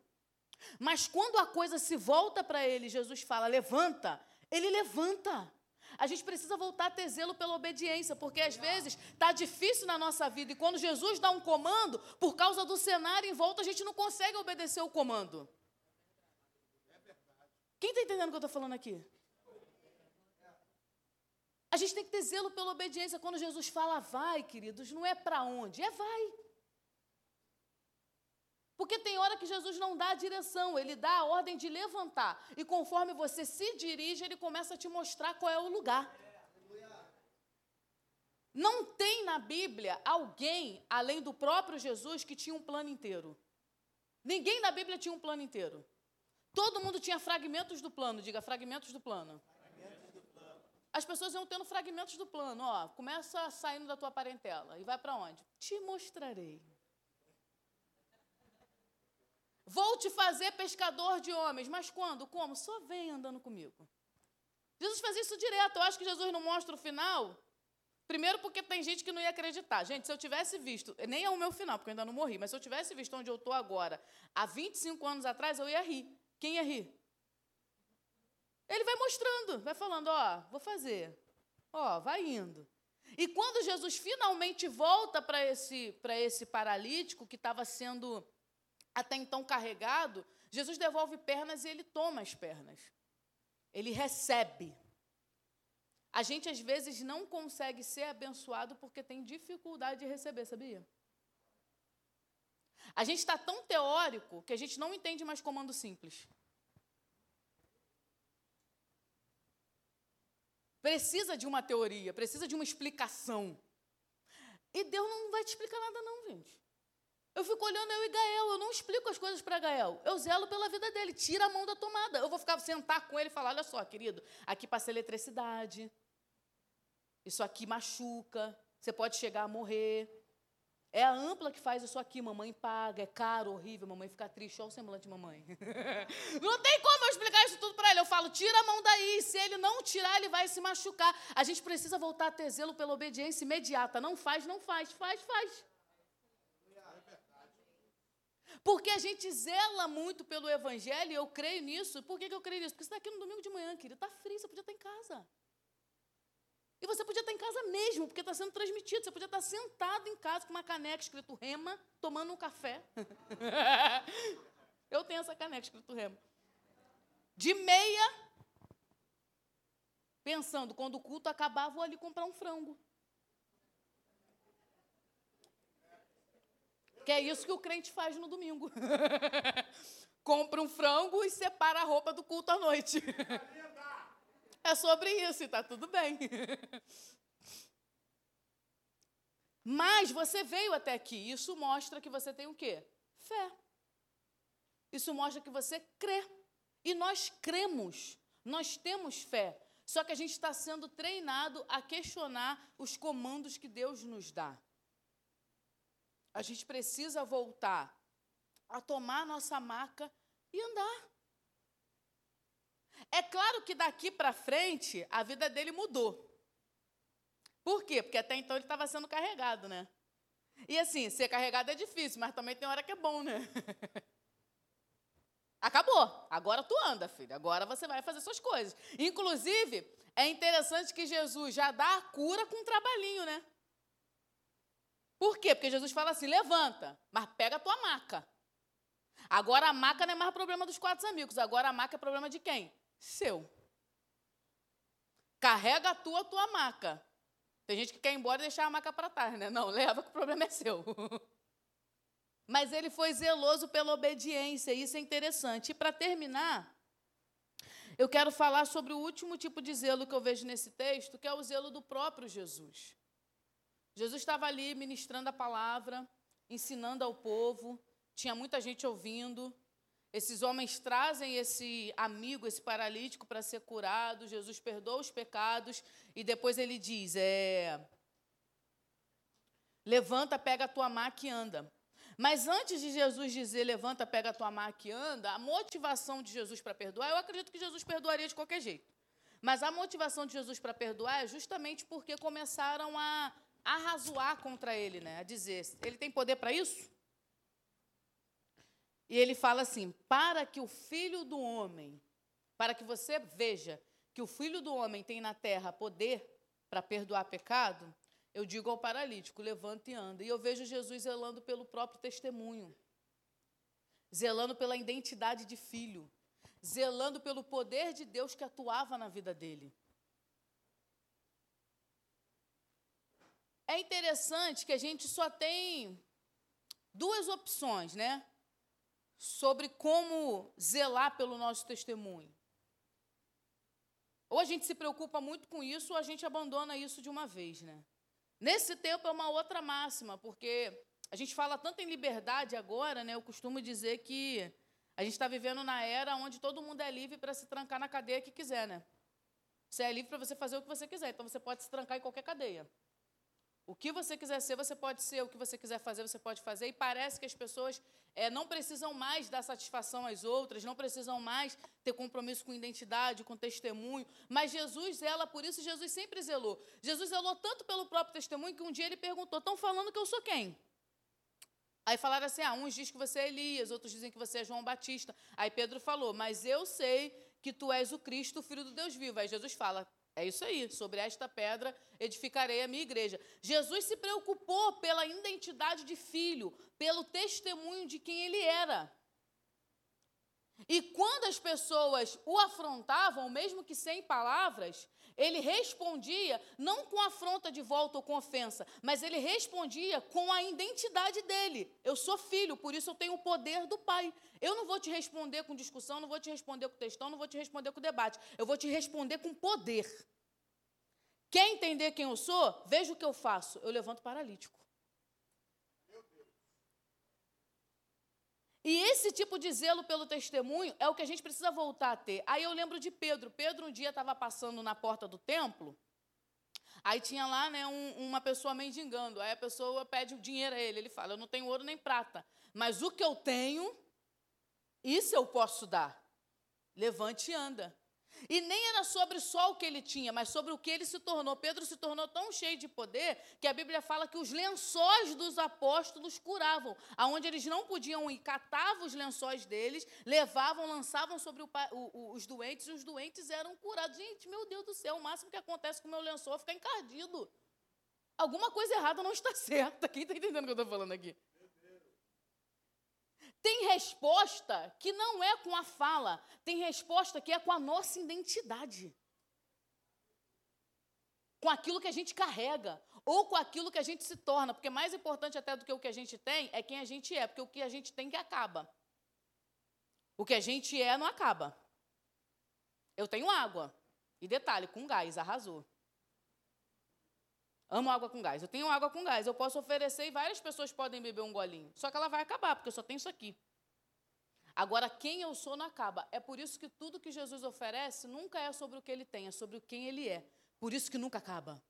A: Mas quando a coisa se volta para ele, Jesus fala: levanta ele levanta. A gente precisa voltar a ter zelo pela obediência, porque às vezes está difícil na nossa vida e quando Jesus dá um comando, por causa do cenário em volta, a gente não consegue obedecer o comando. Quem está entendendo o que eu estou falando aqui? A gente tem que ter zelo pela obediência. Quando Jesus fala vai, queridos, não é para onde, é vai. Porque tem hora que Jesus não dá a direção, ele dá a ordem de levantar. E conforme você se dirige, ele começa a te mostrar qual é o lugar. Não tem na Bíblia alguém, além do próprio Jesus, que tinha um plano inteiro. Ninguém na Bíblia tinha um plano inteiro. Todo mundo tinha fragmentos do plano, diga fragmentos do plano. As pessoas iam tendo fragmentos do plano. Ó, começa saindo da tua parentela e vai para onde? Te mostrarei. Vou te fazer pescador de homens. Mas quando? Como? Só vem andando comigo. Jesus fazia isso direto. Eu acho que Jesus não mostra o final. Primeiro, porque tem gente que não ia acreditar. Gente, se eu tivesse visto, nem é o meu final, porque eu ainda não morri, mas se eu tivesse visto onde eu estou agora, há 25 anos atrás, eu ia rir. Quem ia rir? Ele vai mostrando, vai falando: Ó, vou fazer. Ó, vai indo. E quando Jesus finalmente volta para esse, esse paralítico que estava sendo até então carregado, Jesus devolve pernas e ele toma as pernas. Ele recebe. A gente às vezes não consegue ser abençoado porque tem dificuldade de receber, sabia? A gente está tão teórico que a gente não entende mais comando simples. Precisa de uma teoria, precisa de uma explicação. E Deus não vai te explicar nada, não, gente. Eu fico olhando eu e Gael, eu não explico as coisas para Gael. Eu zelo pela vida dele, tira a mão da tomada. Eu vou ficar sentar com ele e falar: olha só, querido, aqui passa eletricidade, isso aqui machuca, você pode chegar a morrer. É a ampla que faz isso aqui, mamãe paga, é caro, horrível, mamãe fica triste, olha o semblante de mamãe. não tem como eu explicar isso tudo para ele. Eu falo, tira a mão daí, se ele não tirar, ele vai se machucar. A gente precisa voltar a ter zelo pela obediência imediata. Não faz, não faz, faz, faz. Porque a gente zela muito pelo evangelho, e eu creio nisso. Por que, que eu creio nisso? Porque você está aqui no domingo de manhã, querido, está frio, você podia estar em casa. E você podia estar em casa mesmo, porque está sendo transmitido. Você podia estar sentado em casa com uma caneca escrito rema, tomando um café. eu tenho essa caneca escrito rema. De meia, pensando, quando o culto acabar, vou ali comprar um frango. Que é isso que o crente faz no domingo. Compra um frango e separa a roupa do culto à noite. É sobre isso e está tudo bem. Mas você veio até aqui. Isso mostra que você tem o quê? Fé. Isso mostra que você crê. E nós cremos. Nós temos fé. Só que a gente está sendo treinado a questionar os comandos que Deus nos dá a gente precisa voltar a tomar a nossa maca e andar. É claro que daqui para frente a vida dele mudou. Por quê? Porque até então ele estava sendo carregado, né? E assim, ser carregado é difícil, mas também tem hora que é bom, né? Acabou. Agora tu anda, filho. Agora você vai fazer suas coisas. Inclusive, é interessante que Jesus já dá a cura com um trabalhinho, né? Por quê? Porque Jesus fala assim: levanta, mas pega a tua maca. Agora a maca não é mais problema dos quatro amigos, agora a maca é problema de quem? Seu. Carrega a tua, a tua maca. Tem gente que quer ir embora e deixar a maca para trás, né? Não, leva que o problema é seu. Mas ele foi zeloso pela obediência, isso é interessante. E para terminar, eu quero falar sobre o último tipo de zelo que eu vejo nesse texto, que é o zelo do próprio Jesus. Jesus estava ali ministrando a palavra, ensinando ao povo, tinha muita gente ouvindo. Esses homens trazem esse amigo, esse paralítico, para ser curado. Jesus perdoa os pecados e depois ele diz: é, Levanta, pega a tua maca e anda. Mas antes de Jesus dizer levanta, pega a tua maca e anda, a motivação de Jesus para perdoar, eu acredito que Jesus perdoaria de qualquer jeito. Mas a motivação de Jesus para perdoar é justamente porque começaram a arrazoar contra ele, né? A dizer, ele tem poder para isso? E ele fala assim: para que o filho do homem, para que você veja que o filho do homem tem na terra poder para perdoar pecado, eu digo ao paralítico: levanta e anda. E eu vejo Jesus zelando pelo próprio testemunho, zelando pela identidade de filho, zelando pelo poder de Deus que atuava na vida dele. É interessante que a gente só tem duas opções, né? Sobre como zelar pelo nosso testemunho. Ou a gente se preocupa muito com isso, ou a gente abandona isso de uma vez, né? Nesse tempo é uma outra máxima, porque a gente fala tanto em liberdade agora, né? Eu costumo dizer que a gente está vivendo na era onde todo mundo é livre para se trancar na cadeia que quiser, né? Você é livre para você fazer o que você quiser, então você pode se trancar em qualquer cadeia. O que você quiser ser, você pode ser. O que você quiser fazer, você pode fazer. E parece que as pessoas é, não precisam mais dar satisfação às outras, não precisam mais ter compromisso com identidade, com testemunho. Mas Jesus zela por isso, Jesus sempre zelou. Jesus zelou tanto pelo próprio testemunho que um dia ele perguntou: estão falando que eu sou quem? Aí falaram assim: ah, uns dizem que você é Elias, outros dizem que você é João Batista. Aí Pedro falou: mas eu sei que tu és o Cristo, o Filho do Deus vivo. Aí Jesus fala: é isso aí, sobre esta pedra edificarei a minha igreja. Jesus se preocupou pela identidade de filho, pelo testemunho de quem ele era. E quando as pessoas o afrontavam, mesmo que sem palavras, ele respondia não com afronta de volta ou com ofensa, mas ele respondia com a identidade dele. Eu sou filho, por isso eu tenho o poder do Pai. Eu não vou te responder com discussão, não vou te responder com textão, não vou te responder com debate. Eu vou te responder com poder. Quer entender quem eu sou? Veja o que eu faço. Eu levanto paralítico. E esse tipo de zelo pelo testemunho é o que a gente precisa voltar a ter. Aí eu lembro de Pedro. Pedro um dia estava passando na porta do templo. Aí tinha lá né, um, uma pessoa mendigando. Aí a pessoa pede o dinheiro a ele. Ele fala: Eu não tenho ouro nem prata, mas o que eu tenho, isso eu posso dar. Levante e anda. E nem era sobre só o que ele tinha, mas sobre o que ele se tornou. Pedro se tornou tão cheio de poder que a Bíblia fala que os lençóis dos apóstolos curavam. Aonde eles não podiam ir, catavam os lençóis deles, levavam, lançavam sobre o, o, os doentes e os doentes eram curados. Gente, meu Deus do céu, o máximo que acontece com o meu lençol é ficar encardido. Alguma coisa errada não está certa. Quem está entendendo o que eu estou falando aqui? Tem resposta que não é com a fala, tem resposta que é com a nossa identidade. Com aquilo que a gente carrega, ou com aquilo que a gente se torna, porque mais importante até do que o que a gente tem é quem a gente é, porque o que a gente tem que acaba. O que a gente é não acaba. Eu tenho água. E detalhe, com gás, arrasou. Amo água com gás. Eu tenho água com gás. Eu posso oferecer e várias pessoas podem beber um golinho. Só que ela vai acabar, porque eu só tenho isso aqui. Agora, quem eu sou não acaba. É por isso que tudo que Jesus oferece nunca é sobre o que ele tem, é sobre quem ele é. Por isso que nunca acaba.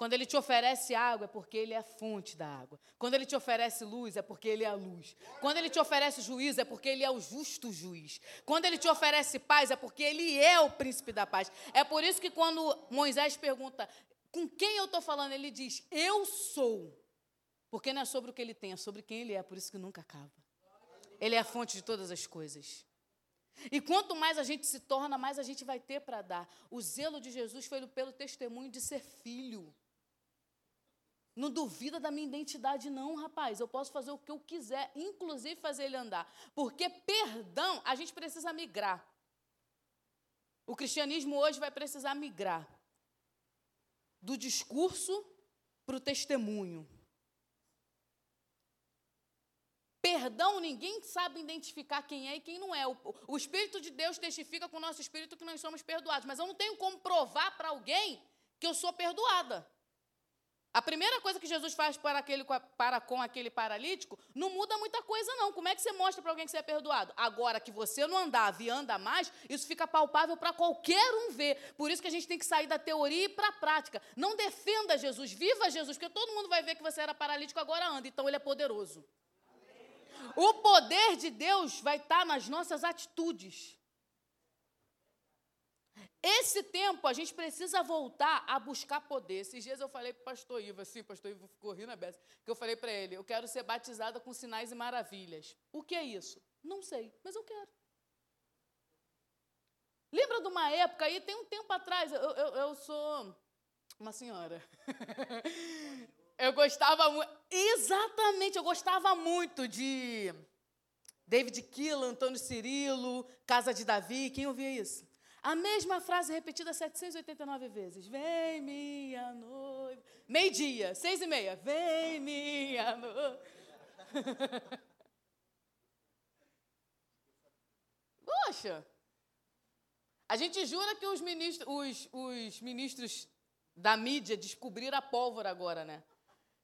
A: Quando ele te oferece água, é porque ele é a fonte da água. Quando ele te oferece luz, é porque ele é a luz. Quando ele te oferece juízo, é porque ele é o justo juiz. Quando ele te oferece paz, é porque ele é o príncipe da paz. É por isso que quando Moisés pergunta: com quem eu estou falando? Ele diz: Eu sou. Porque não é sobre o que ele tem, é sobre quem ele é, por isso que nunca acaba. Ele é a fonte de todas as coisas. E quanto mais a gente se torna, mais a gente vai ter para dar. O zelo de Jesus foi pelo testemunho de ser filho. Não duvida da minha identidade, não, rapaz. Eu posso fazer o que eu quiser, inclusive fazer ele andar. Porque perdão, a gente precisa migrar. O cristianismo hoje vai precisar migrar do discurso para o testemunho. Perdão, ninguém sabe identificar quem é e quem não é. O, o, Espírito de Deus testifica com o nosso espírito que nós somos perdoados, mas eu não tenho como provar para alguém que eu sou perdoada. A primeira coisa que Jesus faz para, aquele, para com aquele paralítico não muda muita coisa, não. Como é que você mostra para alguém que você é perdoado? Agora que você não andava e anda mais, isso fica palpável para qualquer um ver. Por isso que a gente tem que sair da teoria e para a prática. Não defenda Jesus, viva Jesus, porque todo mundo vai ver que você era paralítico, agora anda. Então ele é poderoso. O poder de Deus vai estar nas nossas atitudes. Esse tempo a gente precisa voltar a buscar poder. Esses dias eu falei para o pastor Ivo, assim, pastor Ivo ficou rindo a beça, que eu falei para ele, eu quero ser batizada com sinais e maravilhas. O que é isso? Não sei, mas eu quero. Lembra de uma época aí, tem um tempo atrás, eu, eu, eu sou uma senhora. eu gostava muito, exatamente, eu gostava muito de David Keelan, Antônio Cirilo, Casa de Davi, quem ouvia isso? A mesma frase repetida 789 vezes. Vem minha noiva. Meio-dia, seis e meia. Vem minha noiva. Poxa! A gente jura que os ministros, os, os ministros da mídia descobriram a pólvora agora, né?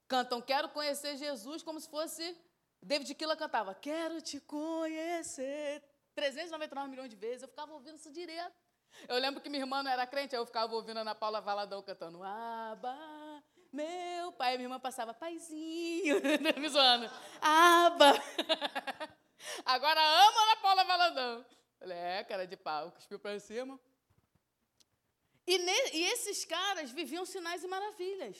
A: Cantam Quero conhecer Jesus como se fosse. David Killa cantava Quero te conhecer. 399 milhões de vezes. Eu ficava ouvindo isso direto. Eu lembro que minha irmã não era crente, aí eu ficava ouvindo a Ana Paula Valadão cantando Aba, meu pai. Minha irmã passava, paizinho, me zoando. Aba. Agora ama Ana Paula Valandão. Falei, é, cara de pau, cuspiu para cima. E, ne, e esses caras viviam sinais e maravilhas.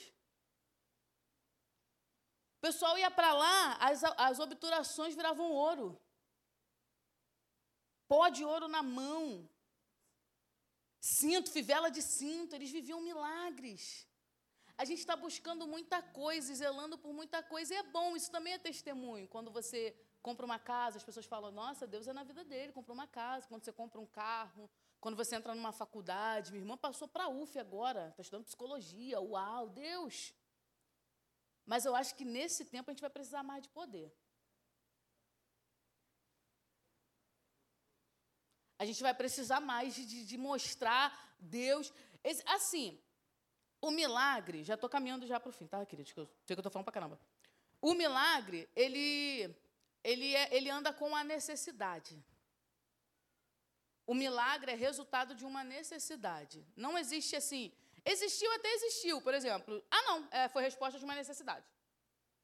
A: O pessoal ia para lá, as, as obturações viravam ouro. Pó de ouro na mão. Cinto, fivela de cinto, eles viviam milagres. A gente está buscando muita coisa, zelando por muita coisa, e é bom, isso também é testemunho. Quando você compra uma casa, as pessoas falam, nossa, Deus é na vida dele, comprou uma casa. Quando você compra um carro, quando você entra numa faculdade, minha irmã passou para a UF agora, está estudando psicologia, uau, Deus. Mas eu acho que nesse tempo a gente vai precisar mais de poder. A gente vai precisar mais de, de mostrar Deus. Assim, o milagre, já estou caminhando já para o fim, tá, queridos? Eu sei que eu estou falando para caramba. O milagre, ele, ele, é, ele anda com a necessidade. O milagre é resultado de uma necessidade. Não existe assim. Existiu até existiu, por exemplo. Ah, não, é, foi resposta de uma necessidade.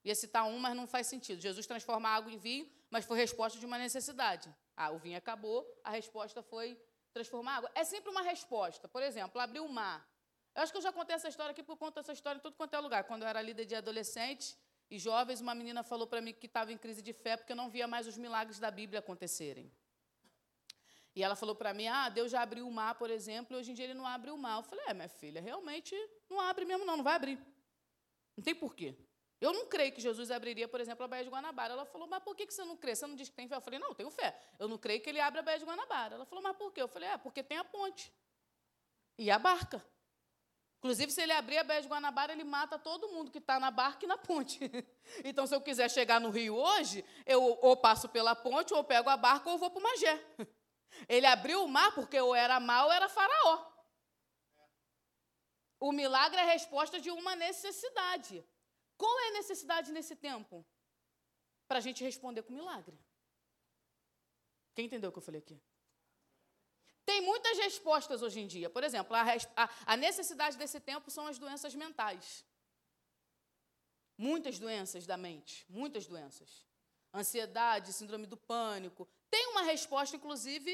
A: Ia citar um, mas não faz sentido. Jesus transforma água em vinho, mas foi resposta de uma necessidade. Ah, o vinho acabou, a resposta foi transformar água. É sempre uma resposta. Por exemplo, abrir o mar. Eu acho que eu já contei essa história aqui, porque eu conto essa história em tudo quanto é lugar. Quando eu era líder de adolescentes e jovens, uma menina falou para mim que estava em crise de fé porque não via mais os milagres da Bíblia acontecerem. E ela falou para mim: Ah, Deus já abriu o mar, por exemplo, e hoje em dia ele não abre o mar. Eu falei: É, minha filha, realmente não abre mesmo, não, não vai abrir. Não tem porquê. Eu não creio que Jesus abriria, por exemplo, a Baía de Guanabara. Ela falou, mas por que você não crê? Você não diz que tem fé? Eu falei, não, eu tenho fé. Eu não creio que ele abra a Baía de Guanabara. Ela falou, mas por quê? Eu falei, é, porque tem a ponte. E a barca. Inclusive, se ele abrir a Baía de Guanabara, ele mata todo mundo que está na barca e na ponte. Então, se eu quiser chegar no Rio hoje, eu ou passo pela ponte, ou pego a barca, ou vou para o Magé. Ele abriu o mar porque ou era mal ou era faraó. O milagre é a resposta de uma necessidade. Qual é a necessidade nesse tempo? Para a gente responder com milagre. Quem entendeu o que eu falei aqui? Tem muitas respostas hoje em dia. Por exemplo, a, a, a necessidade desse tempo são as doenças mentais. Muitas doenças da mente, muitas doenças. Ansiedade, síndrome do pânico. Tem uma resposta, inclusive,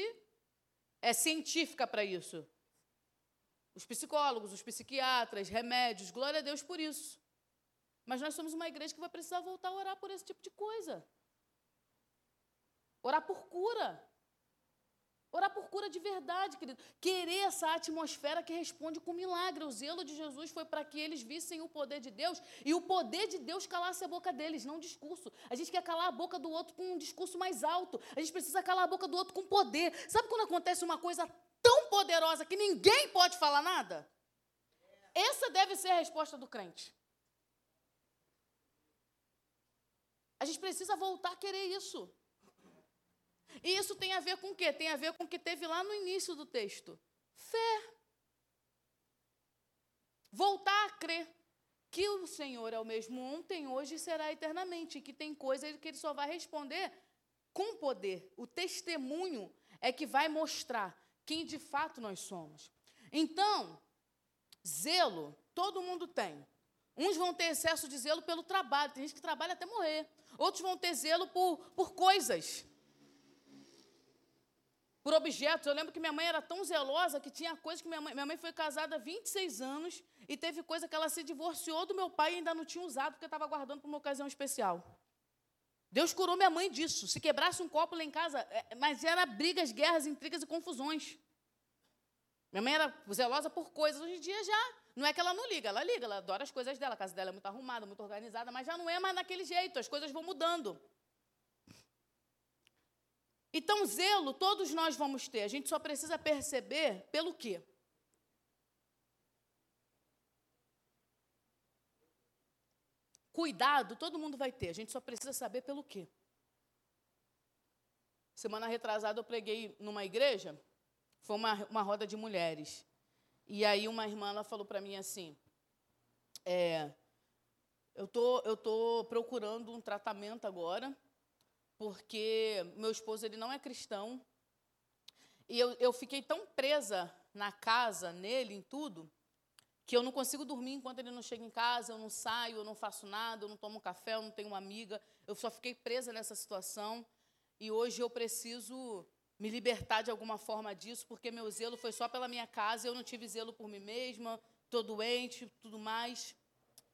A: é científica para isso. Os psicólogos, os psiquiatras, remédios, glória a Deus por isso. Mas nós somos uma igreja que vai precisar voltar a orar por esse tipo de coisa. Orar por cura. Orar por cura de verdade, querido. Querer essa atmosfera que responde com milagre. O zelo de Jesus foi para que eles vissem o poder de Deus e o poder de Deus calasse a boca deles, não um discurso. A gente quer calar a boca do outro com um discurso mais alto. A gente precisa calar a boca do outro com poder. Sabe quando acontece uma coisa tão poderosa que ninguém pode falar nada? Essa deve ser a resposta do crente. A gente precisa voltar a querer isso. E isso tem a ver com o quê? Tem a ver com o que teve lá no início do texto. Fé. Voltar a crer que o Senhor é o mesmo ontem, hoje e será eternamente, que tem coisas que ele só vai responder com poder. O testemunho é que vai mostrar quem de fato nós somos. Então, zelo, todo mundo tem. Uns vão ter excesso de zelo pelo trabalho, tem gente que trabalha até morrer. Outros vão ter zelo por, por coisas, por objetos. Eu lembro que minha mãe era tão zelosa que tinha coisas que minha mãe, minha mãe foi casada há 26 anos e teve coisa que ela se divorciou do meu pai e ainda não tinha usado porque estava guardando para uma ocasião especial. Deus curou minha mãe disso. Se quebrasse um copo lá em casa, é, mas era brigas, guerras, intrigas e confusões. Minha mãe era zelosa por coisas. Hoje em dia já não é que ela não liga, ela liga, ela adora as coisas dela, a casa dela é muito arrumada, muito organizada, mas já não é mais daquele jeito, as coisas vão mudando. Então, zelo todos nós vamos ter, a gente só precisa perceber pelo quê? Cuidado, todo mundo vai ter, a gente só precisa saber pelo quê. Semana retrasada eu preguei numa igreja, foi uma, uma roda de mulheres. E aí uma irmã ela falou para mim assim, é, eu tô, eu tô procurando um tratamento agora, porque meu esposo ele não é cristão, e eu, eu fiquei tão presa na casa, nele, em tudo, que eu não consigo dormir enquanto ele não chega em casa, eu não saio, eu não faço nada, eu não tomo café, eu não tenho uma amiga, eu só fiquei presa nessa situação. E hoje eu preciso me libertar de alguma forma disso, porque meu zelo foi só pela minha casa, eu não tive zelo por mim mesma, estou doente, tudo mais.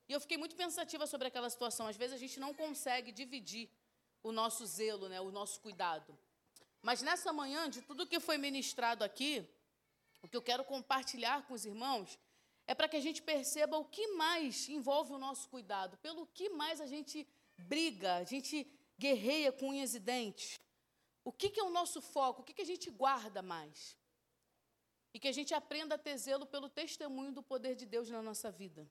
A: E eu fiquei muito pensativa sobre aquela situação. Às vezes a gente não consegue dividir o nosso zelo, né, o nosso cuidado. Mas nessa manhã, de tudo que foi ministrado aqui, o que eu quero compartilhar com os irmãos é para que a gente perceba o que mais envolve o nosso cuidado, pelo que mais a gente briga, a gente guerreia com unhas e dentes. O que, que é o nosso foco? O que, que a gente guarda mais? E que a gente aprenda a ter zelo pelo testemunho do poder de Deus na nossa vida.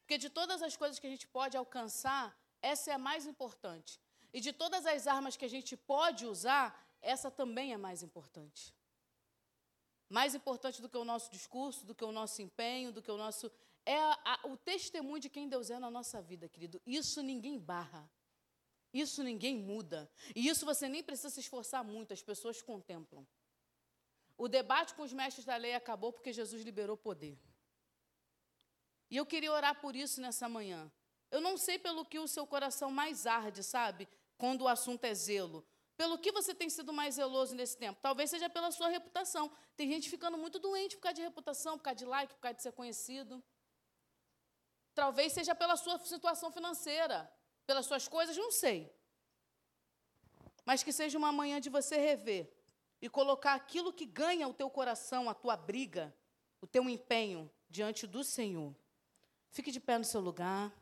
A: Porque de todas as coisas que a gente pode alcançar, essa é a mais importante. E de todas as armas que a gente pode usar, essa também é mais importante. Mais importante do que o nosso discurso, do que o nosso empenho, do que o nosso. É a, a, o testemunho de quem Deus é na nossa vida, querido. Isso ninguém barra. Isso ninguém muda. E isso você nem precisa se esforçar muito, as pessoas contemplam. O debate com os mestres da lei acabou porque Jesus liberou poder. E eu queria orar por isso nessa manhã. Eu não sei pelo que o seu coração mais arde, sabe? Quando o assunto é zelo. Pelo que você tem sido mais zeloso nesse tempo? Talvez seja pela sua reputação. Tem gente ficando muito doente por causa de reputação, por causa de like, por causa de ser conhecido. Talvez seja pela sua situação financeira, pelas suas coisas, não sei. Mas que seja uma manhã de você rever e colocar aquilo que ganha o teu coração, a tua briga, o teu empenho diante do Senhor. Fique de pé no seu lugar.